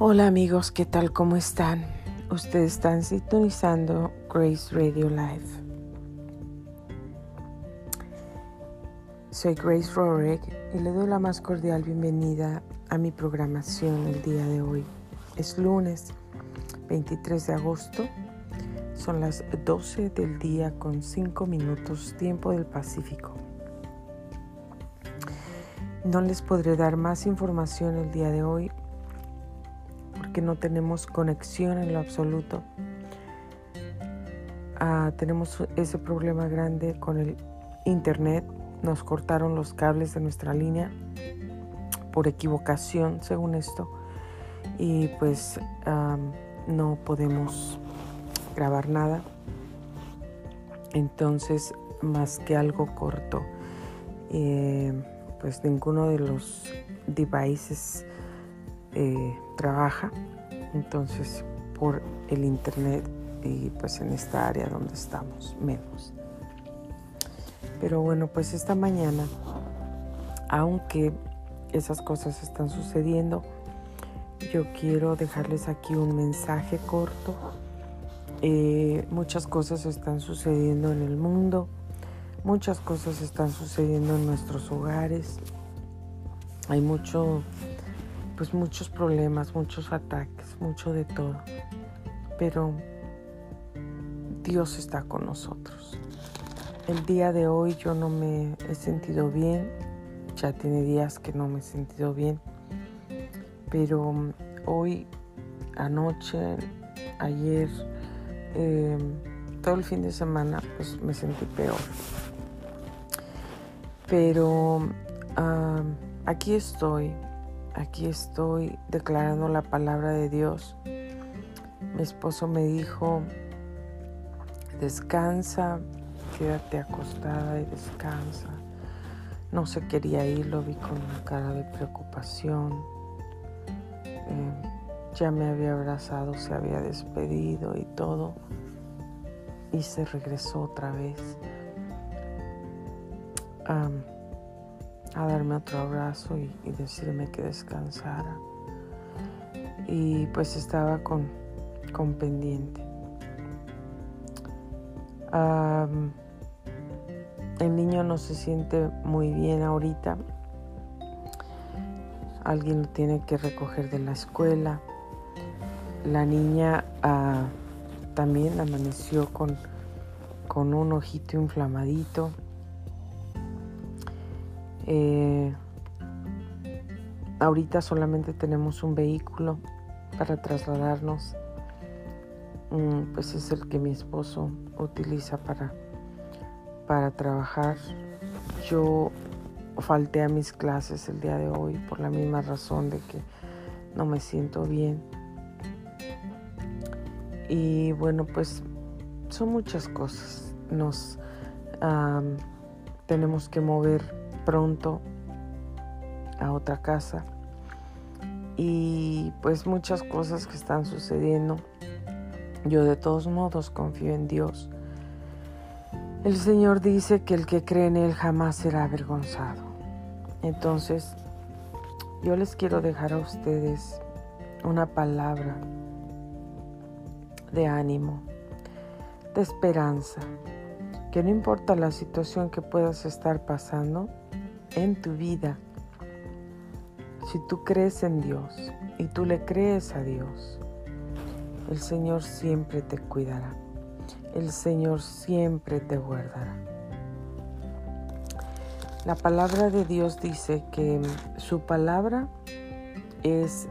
Hola amigos, ¿qué tal? ¿Cómo están? Ustedes están sintonizando Grace Radio Live. Soy Grace Rorick y le doy la más cordial bienvenida a mi programación el día de hoy. Es lunes 23 de agosto, son las 12 del día con 5 minutos tiempo del Pacífico. No les podré dar más información el día de hoy que no tenemos conexión en lo absoluto. Ah, tenemos ese problema grande con el internet. Nos cortaron los cables de nuestra línea por equivocación, según esto. Y pues no podemos grabar nada. Entonces, más que algo corto, eh, pues ninguno de los devices eh, trabaja, entonces por el internet y pues en esta área donde estamos menos. Pero bueno, pues esta mañana, aunque esas cosas están sucediendo, yo quiero dejarles aquí un mensaje corto. Eh, muchas cosas están sucediendo en el mundo, muchas cosas están sucediendo en nuestros hogares. Hay mucho pues muchos problemas, muchos ataques, mucho de todo. Pero Dios está con nosotros. El día de hoy yo no me he sentido bien, ya tiene días que no me he sentido bien, pero hoy, anoche, ayer, em, todo el fin de semana, pues me sentí peor. Pero aquí estoy, aquí estoy declarando la palabra de Dios. Mi esposo me dijo, descansa, quédate acostada y descansa. No se quería ir, lo vi con una cara de preocupación. Eh, ya me había abrazado, se había despedido y todo. Y se regresó otra vez a darme otro abrazo y, decirme que descansara. Y pues estaba con, con pendiente. el niño no se siente muy bien ahorita. Alguien lo tiene que recoger de la escuela. La niña ah, también amaneció con, con un ojito inflamadito. Eh, ahorita solamente tenemos un vehículo para trasladarnos. Mm, pues es el que mi esposo utiliza para, para trabajar. Yo falté a mis clases el día de hoy por la misma razón de que no me siento bien. Y bueno, pues son muchas cosas. Nos tenemos que mover pronto a otra casa y pues muchas cosas que están sucediendo. Yo de todos modos confío en Dios. El Señor dice que el que cree en Él jamás será avergonzado. Entonces, yo les quiero dejar a ustedes una palabra de ánimo, de esperanza, que no importa la situación que puedas estar pasando, en tu vida, si tú crees en Dios y tú le crees a Dios, el Señor siempre te cuidará. El Señor siempre te guardará. La palabra de Dios dice que su palabra es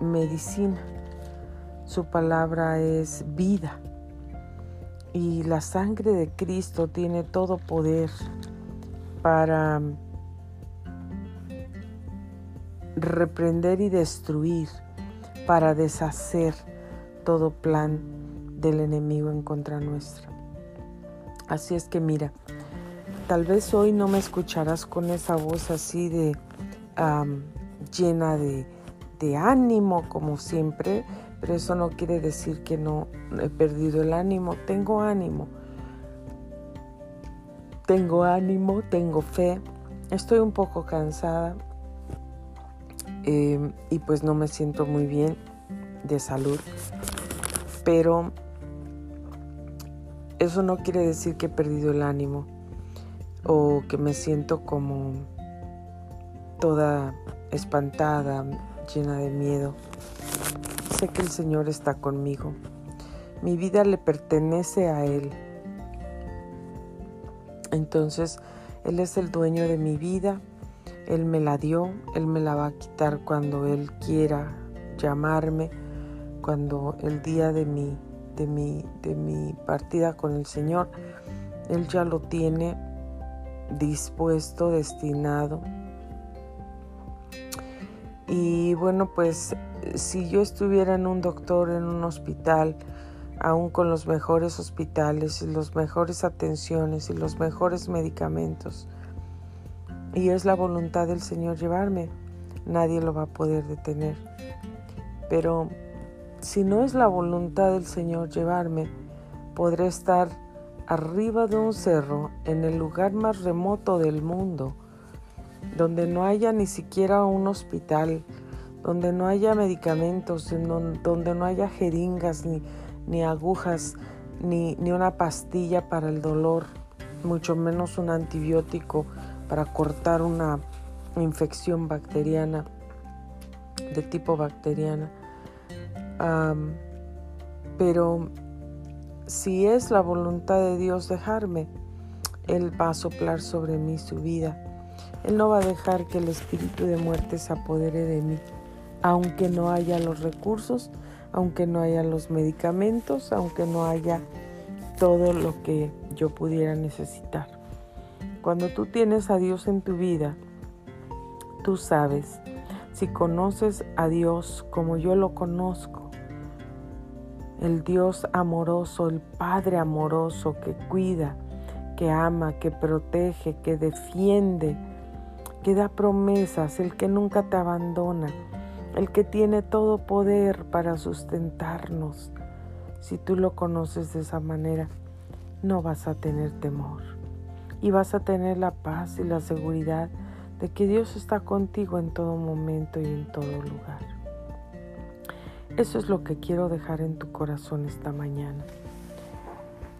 medicina, su palabra es vida y la sangre de Cristo tiene todo poder para reprender y destruir, para deshacer todo plan del enemigo en contra nuestra. Así es que mira, tal vez hoy no me escucharás con esa voz así de llena de, de ánimo como siempre, pero eso no quiere decir que no he perdido el ánimo. Tengo ánimo. Tengo ánimo, tengo fe. Estoy un poco cansada, Em, y pues no me siento muy bien. de salud. Pero eso no quiere decir que he perdido el ánimo o que me siento como toda espantada, llena de miedo. Sé que el Señor está conmigo. Mi vida le pertenece a Él. Entonces, Él es el dueño de mi vida. Él me la dio. Él me la va a quitar cuando Él quiera llamarme. Cuando el día de mi, de mi, de mi partida con el Señor, Él ya lo tiene dispuesto, destinado. Y bueno, pues si yo estuviera en un doctor, en un hospital, aún con los mejores hospitales y las mejores atenciones y los mejores medicamentos, y es la voluntad del Señor llevarme, nadie lo va a poder detener. Pero si no es la voluntad del Señor llevarme, podré estar arriba de un cerro en el lugar más remoto del mundo, donde no haya ni siquiera un hospital, donde no haya medicamentos, donde no haya jeringas, ni, ni agujas, ni, ni una pastilla para el dolor, mucho menos un antibiótico para cortar una infección bacteriana, de tipo bacteriana. pero si es la voluntad de Dios dejarme, Él va a soplar sobre mí su vida. Él no va a dejar que el espíritu de muerte se apodere de mí, aunque no haya los recursos, aunque no haya los medicamentos, aunque no haya todo lo que yo pudiera necesitar. Cuando tú tienes a Dios en tu vida, tú sabes, si conoces a Dios como yo lo conozco, el Dios amoroso, el Padre amoroso que cuida, que ama, que protege, que defiende, que da promesas, el que nunca te abandona, el que tiene todo poder para sustentarnos. Si tú lo conoces de esa manera, no vas a tener temor y vas a tener la paz y la seguridad de que Dios está contigo en todo momento y en todo lugar. Eso es lo que quiero dejar en tu corazón esta mañana.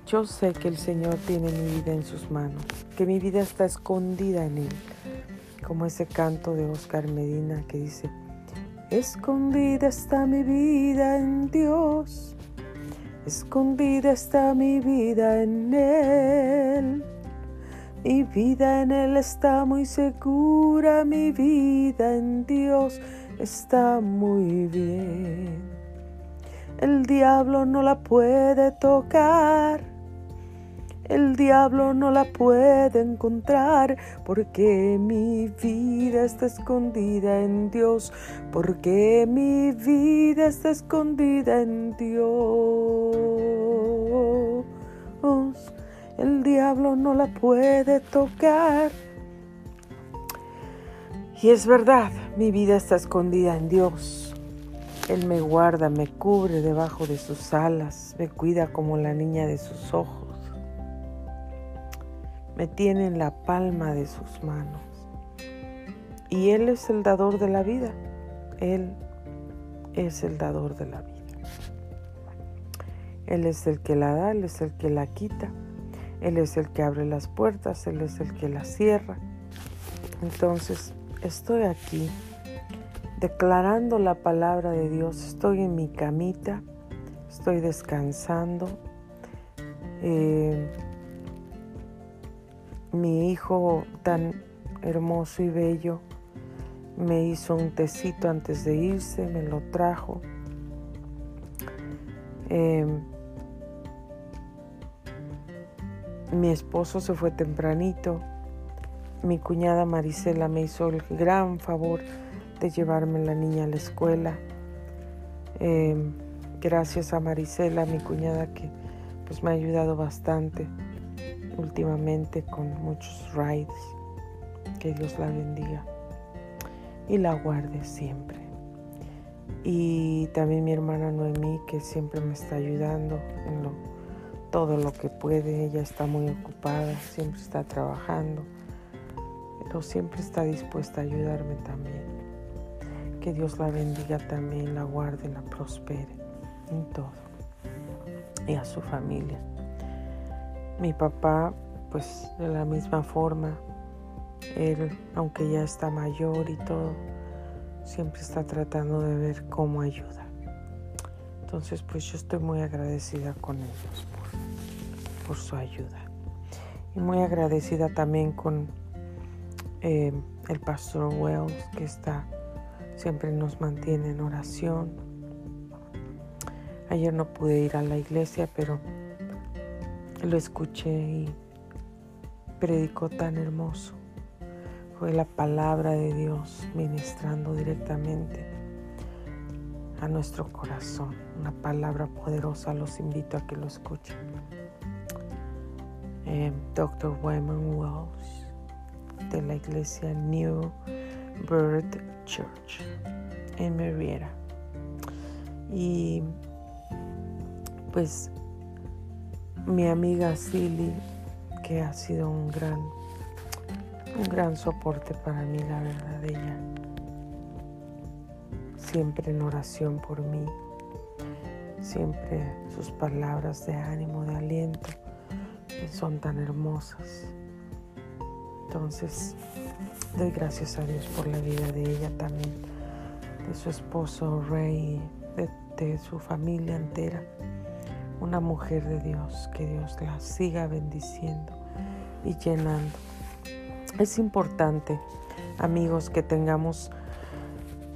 Yo sé que el Señor tiene mi vida en sus manos, que mi vida está escondida en Él, como ese canto de Oscar Medina que dice, escondida está mi vida en Dios, escondida está mi vida en Él. Mi vida en Él está muy segura, mi vida en Dios está muy bien. El diablo no la puede tocar. El diablo no la puede encontrar porque mi vida está escondida en Dios, porque mi vida está escondida en Dios. El diablo no la puede tocar. Y es verdad, mi vida está escondida en Dios. Él me guarda, me cubre debajo de sus alas, me cuida como la niña de sus ojos. Me tiene en la palma de sus manos. Y Él es el dador de la vida. Él es el dador de la vida. Él es el que la da, Él es el que la quita. Él es el que abre las puertas, Él es el que las cierra. Entonces, estoy aquí declarando la palabra de Dios. Estoy en mi camita, estoy descansando. Eh, mi hijo tan hermoso y bello me hizo un tecito antes de irse, me lo trajo. Eh, mi esposo se fue tempranito mi cuñada Marisela me hizo el gran favor de llevarme la niña a la escuela. Em, gracias a Marisela, mi cuñada, que pues me ha ayudado bastante últimamente con muchos rides. Que Dios la bendiga y la guarde siempre. Y también mi hermana Noemí, que siempre me está ayudando en todo lo que puede. Ella está muy ocupada, siempre está trabajando siempre está dispuesta a ayudarme también. que Dios la bendiga también, la guarde, la prospere en todo. Y a su familia. Mi papá, pues de la misma forma, él, aunque ya está mayor y todo, siempre está tratando de ver cómo ayuda. Entonces, pues yo estoy muy agradecida con ellos por, su ayuda. Y muy agradecida también con eh, el pastor Wells, que está, siempre nos mantiene en oración. Ayer no pude ir a la iglesia, pero lo escuché y predicó tan hermoso. Fue la palabra de Dios ministrando directamente a nuestro corazón. Una palabra poderosa. Los invito a que lo escuchen. Eh, Dr. Wyman Wells de la iglesia New Birth Church en Marietta. Y pues mi amiga Silly, que ha sido un gran un gran soporte para mí, la verdad, ella. Siempre en oración por mí, siempre sus palabras de ánimo, de aliento, son tan hermosas. Entonces, doy gracias a Dios por la vida de ella también, de su esposo Rey, de, su familia entera. Una mujer de Dios, que Dios la siga bendiciendo y llenando es importante, amigos, que tengamos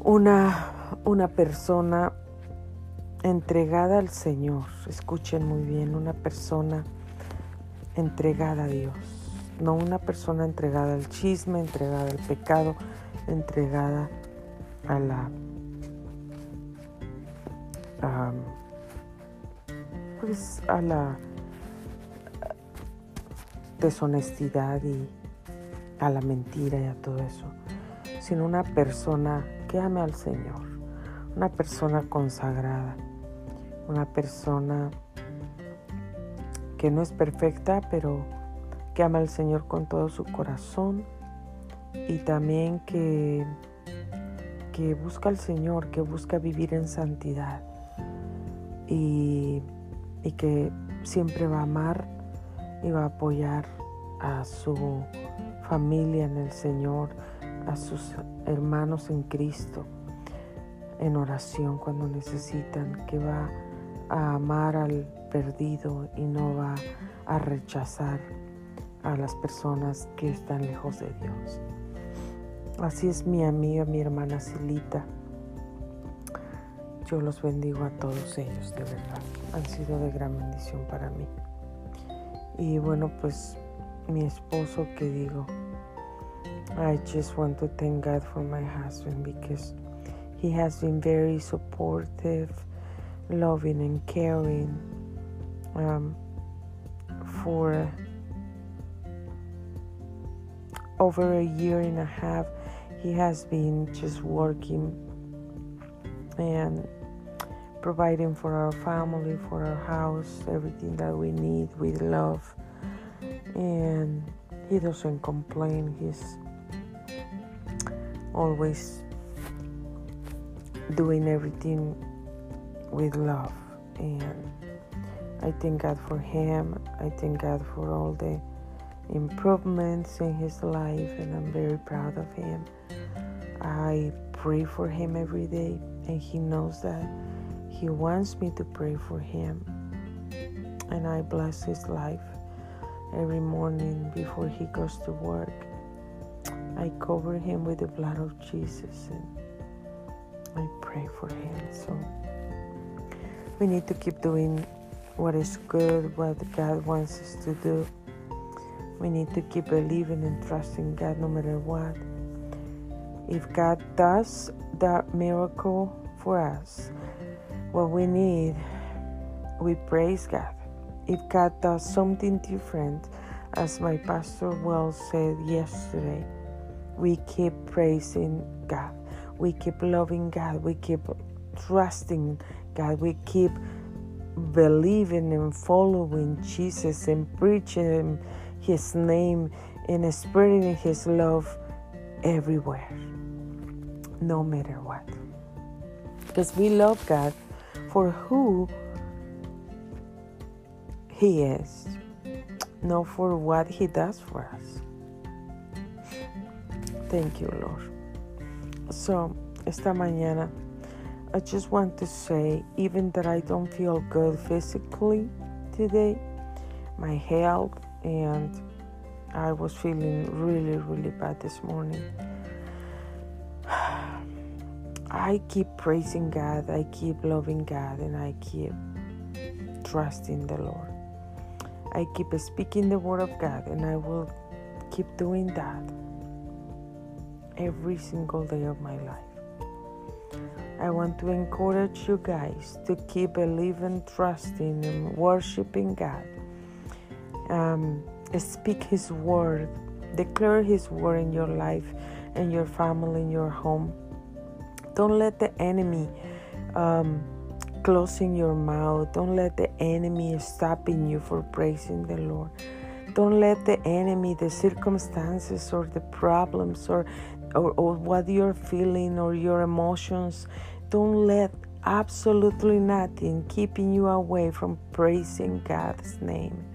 una, una persona entregada al Señor. Escuchen muy bien, una persona entregada a Dios. No una persona entregada al chisme, entregada al pecado, entregada a la pues a la deshonestidad y a la mentira y a todo eso, sino una persona que ame al Señor, una persona consagrada, una persona que no es perfecta, pero que ama al Señor con todo su corazón y también que, que busca al Señor, que busca vivir en santidad y, y que siempre va a amar y va a apoyar a su familia en el Señor, a sus hermanos en Cristo, en oración cuando necesitan, que va a amar al perdido y no va a rechazar a las personas que están lejos de Dios. Así es mi amiga, mi hermana Silita. Yo los bendigo a todos ellos, de verdad. Han sido de gran bendición para mí. Y bueno, pues mi esposo que digo, I just want to thank God for my husband because he has been very supportive, loving, and caring um, for over a year and a half. He has been just working and providing for our family, for our house, everything that we need with love. And he doesn't complain. He's always doing everything with love. And I thank God for him. I thank God for all the improvements in his life, and I'm very proud of him. I pray for him every day, and he knows that he wants me to pray for him. And I bless his life every morning before he goes to work. I cover him with the blood of Jesus and I pray for him. So we need to keep doing what is good, what God wants us to do. We need to keep believing and trusting God no matter what. If God does that miracle for us, what we need, we praise God. If God does something different, as my pastor well said yesterday, we keep praising God. We keep loving God. We keep trusting God. We keep believing and following Jesus and preaching His name and spreading His love everywhere. no matter what. Because we love God for who He is, not for what He does for us. Thank you, Lord. So, esta mañana, I just want to say, even that I don't feel good physically today, my health, and I was feeling really, really bad this morning. I keep praising God, I keep loving God, and I keep trusting the Lord. I keep speaking the word of God, and I will keep doing that every single day of my life. I want to encourage you guys to keep believing, trusting, and worshiping God. Um, speak His word, declare His word in your life, and your family, in your home don't let the enemy um, closing your mouth. Don't let the enemy stopping you for praising the Lord. Don't let the enemy, the circumstances or the problems or, or, or what you're feeling or your emotions, don't let absolutely nothing keeping you away from praising God's name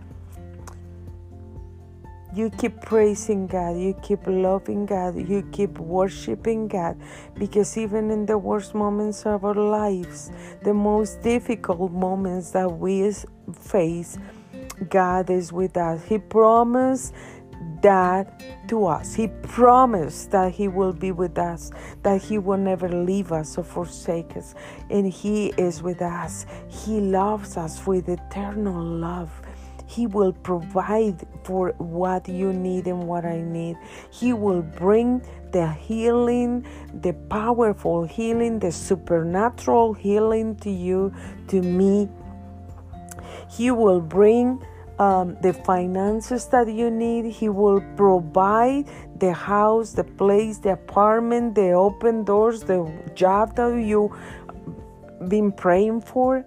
you keep praising God, you keep loving God, you keep worshiping God, because even in the worst moments of our lives, the most difficult moments that we face, God is with us. He promised that to us. He promised that He will be with us, that He will never leave us or forsake us. And He is with us. He loves us with eternal love. He will provide for what you need and what I need. He will bring the healing, the powerful healing, the supernatural healing to you, to me. He will bring um, the finances that you need. He will provide the house, the place, the apartment, the open doors, the job that you've been praying for.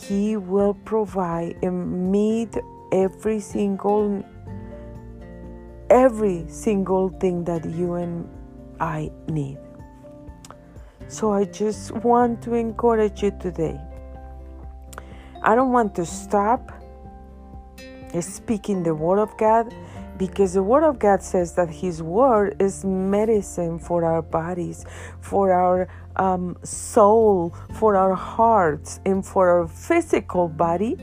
He will provide and meet every single every single thing that you and I need. So I just want to encourage you today. I don't want to stop speaking the word of God because the word of God says that his word is medicine for our bodies, for our um, soul, for our hearts, and for our physical body.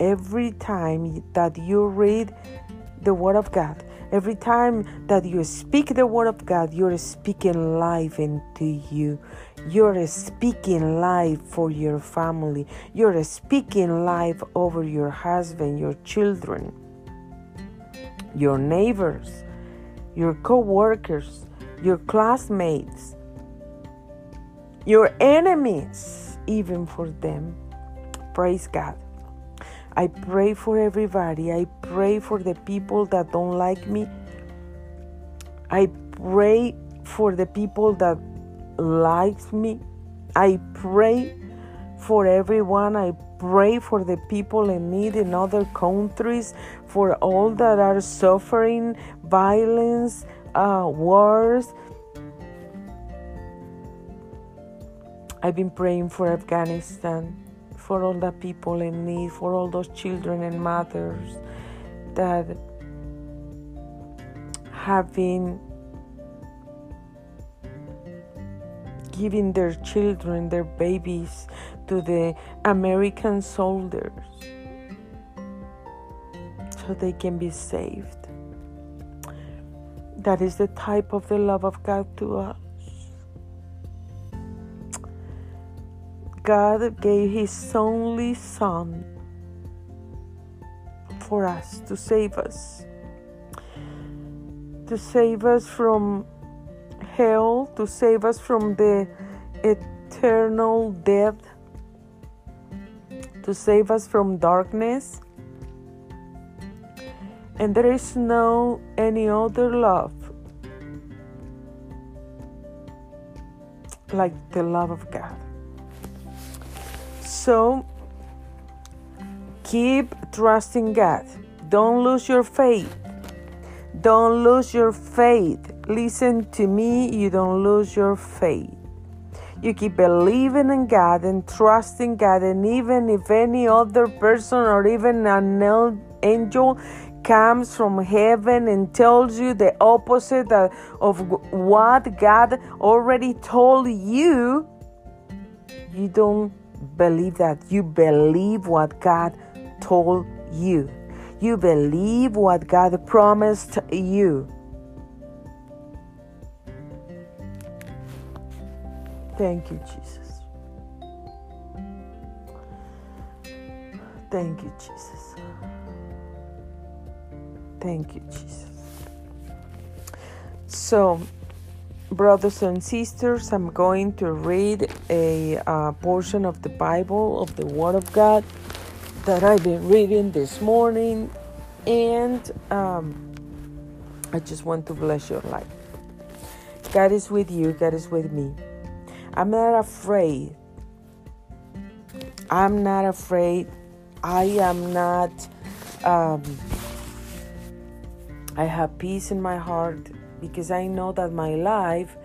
Every time that you read the Word of God, every time that you speak the Word of God, you're speaking life into you. You're speaking life for your family. You're speaking life over your husband, your children, your neighbors, your co workers, your classmates, your enemies, even for them. Praise God. I pray for everybody. I pray for the people that don't like me. I pray for the people that likes me. I pray for everyone. I pray for the people in need in other countries, for all that are suffering violence, uh, wars. I've been praying for Afghanistan, for all the people in need, for all those children and mothers that have been giving their children, their babies, to the American soldiers so they can be saved. That is the type of the love of God to us. God gave His only Son for us to save us, to save us from hell, to save us from the eternal death, to save us from darkness. And there is no any other love like the love of God. So keep trusting God. Don't lose your faith. Don't lose your faith listen to me, you don't lose your faith. You keep believing in God and trusting God, and even if any other person or even an angel comes from heaven and tells you the opposite of what God already told you, you don't believe that. You believe what God told you. You believe what God promised you. Thank you, Jesus. Thank you, Jesus. Thank you, Jesus. So, brothers and sisters, I'm going to read a portion of the Bible, of the Word of God, that I've been reading this morning, and um, I just want to bless your life. God is with you, God is with me. I'm not afraid. I'm not afraid. I am not. Um, I have peace in my heart because I know that my life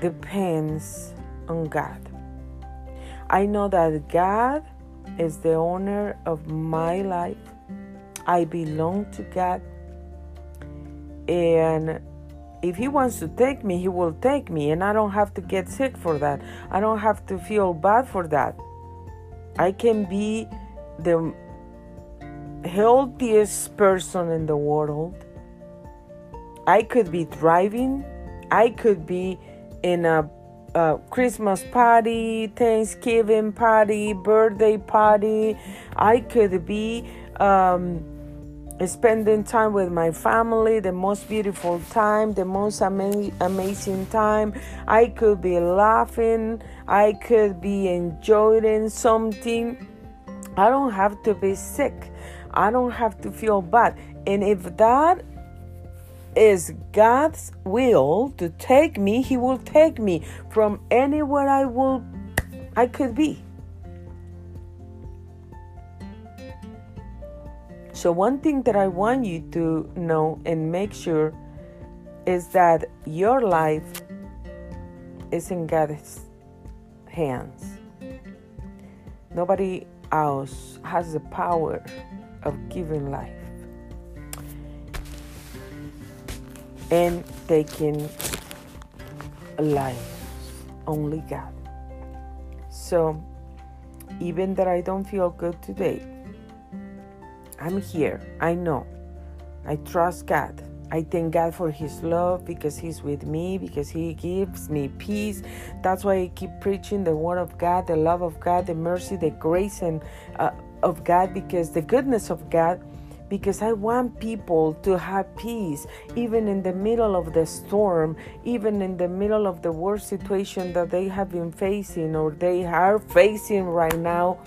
depends on God. I know that God is the owner of my life. I belong to God. And if he wants to take me, he will take me, and I don't have to get sick for that. I don't have to feel bad for that. I can be the healthiest person in the world. I could be driving. I could be in a, a Christmas party, Thanksgiving party, birthday party. I could be. Um, spending time with my family, the most beautiful time, the most ama- amazing time. I could be laughing, I could be enjoying something. I don't have to be sick, I don't have to feel bad. And if that is God's will to take me, He will take me from anywhere I will I could be. So, one thing that I want you to know and make sure is that your life is in God's hands. Nobody else has the power of giving life and taking life. Only God. So, even that I don't feel good today, I'm here. I know. I trust God. I thank God for His love because He's with me, because He gives me peace. That's why I keep preaching the Word of God, the love of God, the mercy, the grace and uh, of God, because the goodness of God. Because I want people to have peace, even in the middle of the storm, even in the middle of the worst situation that they have been facing or they are facing right now.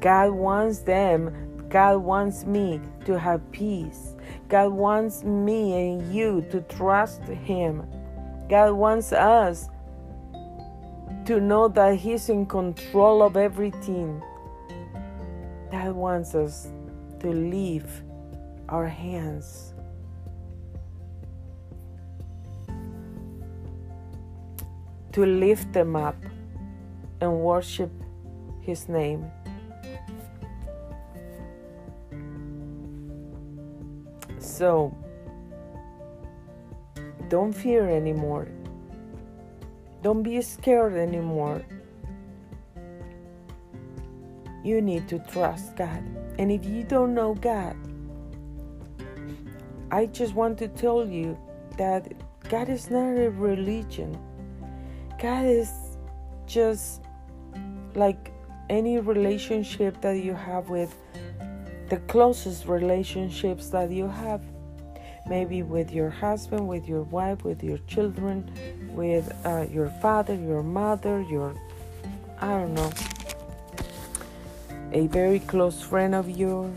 God wants them God wants me to have peace. God wants me and you to trust Him. God wants us to know that He's in control of everything. God wants us to leave our hands. To lift them up and worship His name. So don't fear anymore. Don't be scared anymore. You need to trust God. And if you don't know God, I just want to tell you that God is not a religion. God is just like any relationship that you have with the closest relationships that you have maybe with your husband, with your wife, with your children, with uh, your father, your mother, your, I don't know, a very close friend of yours.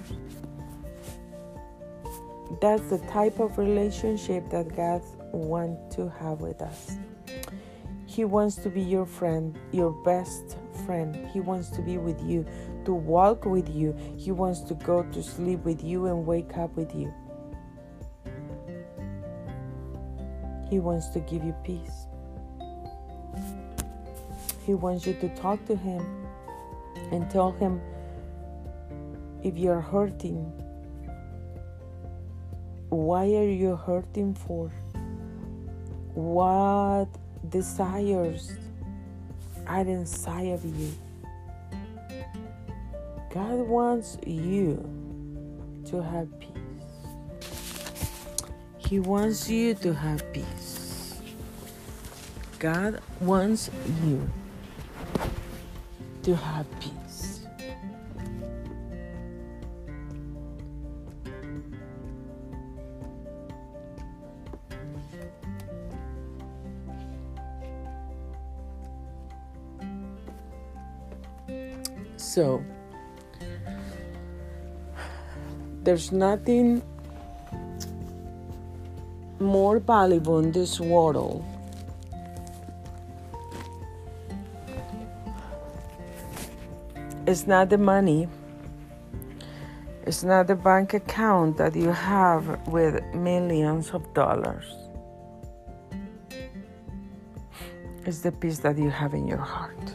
That's the type of relationship that God wants to have with us. He wants to be your friend, your best friend. He wants to be with you, to walk with you. He wants to go to sleep with you and wake up with you. He wants to give you peace. He wants you to talk to Him and tell Him if you're hurting, why are you hurting for? What desires are inside of you? God wants you to have peace. He wants you to have peace. God wants you to have peace. So, there's nothing more valuable in this world it's not the money. It's not the bank account that you have with millions of dollars. It's the peace that you have in your heart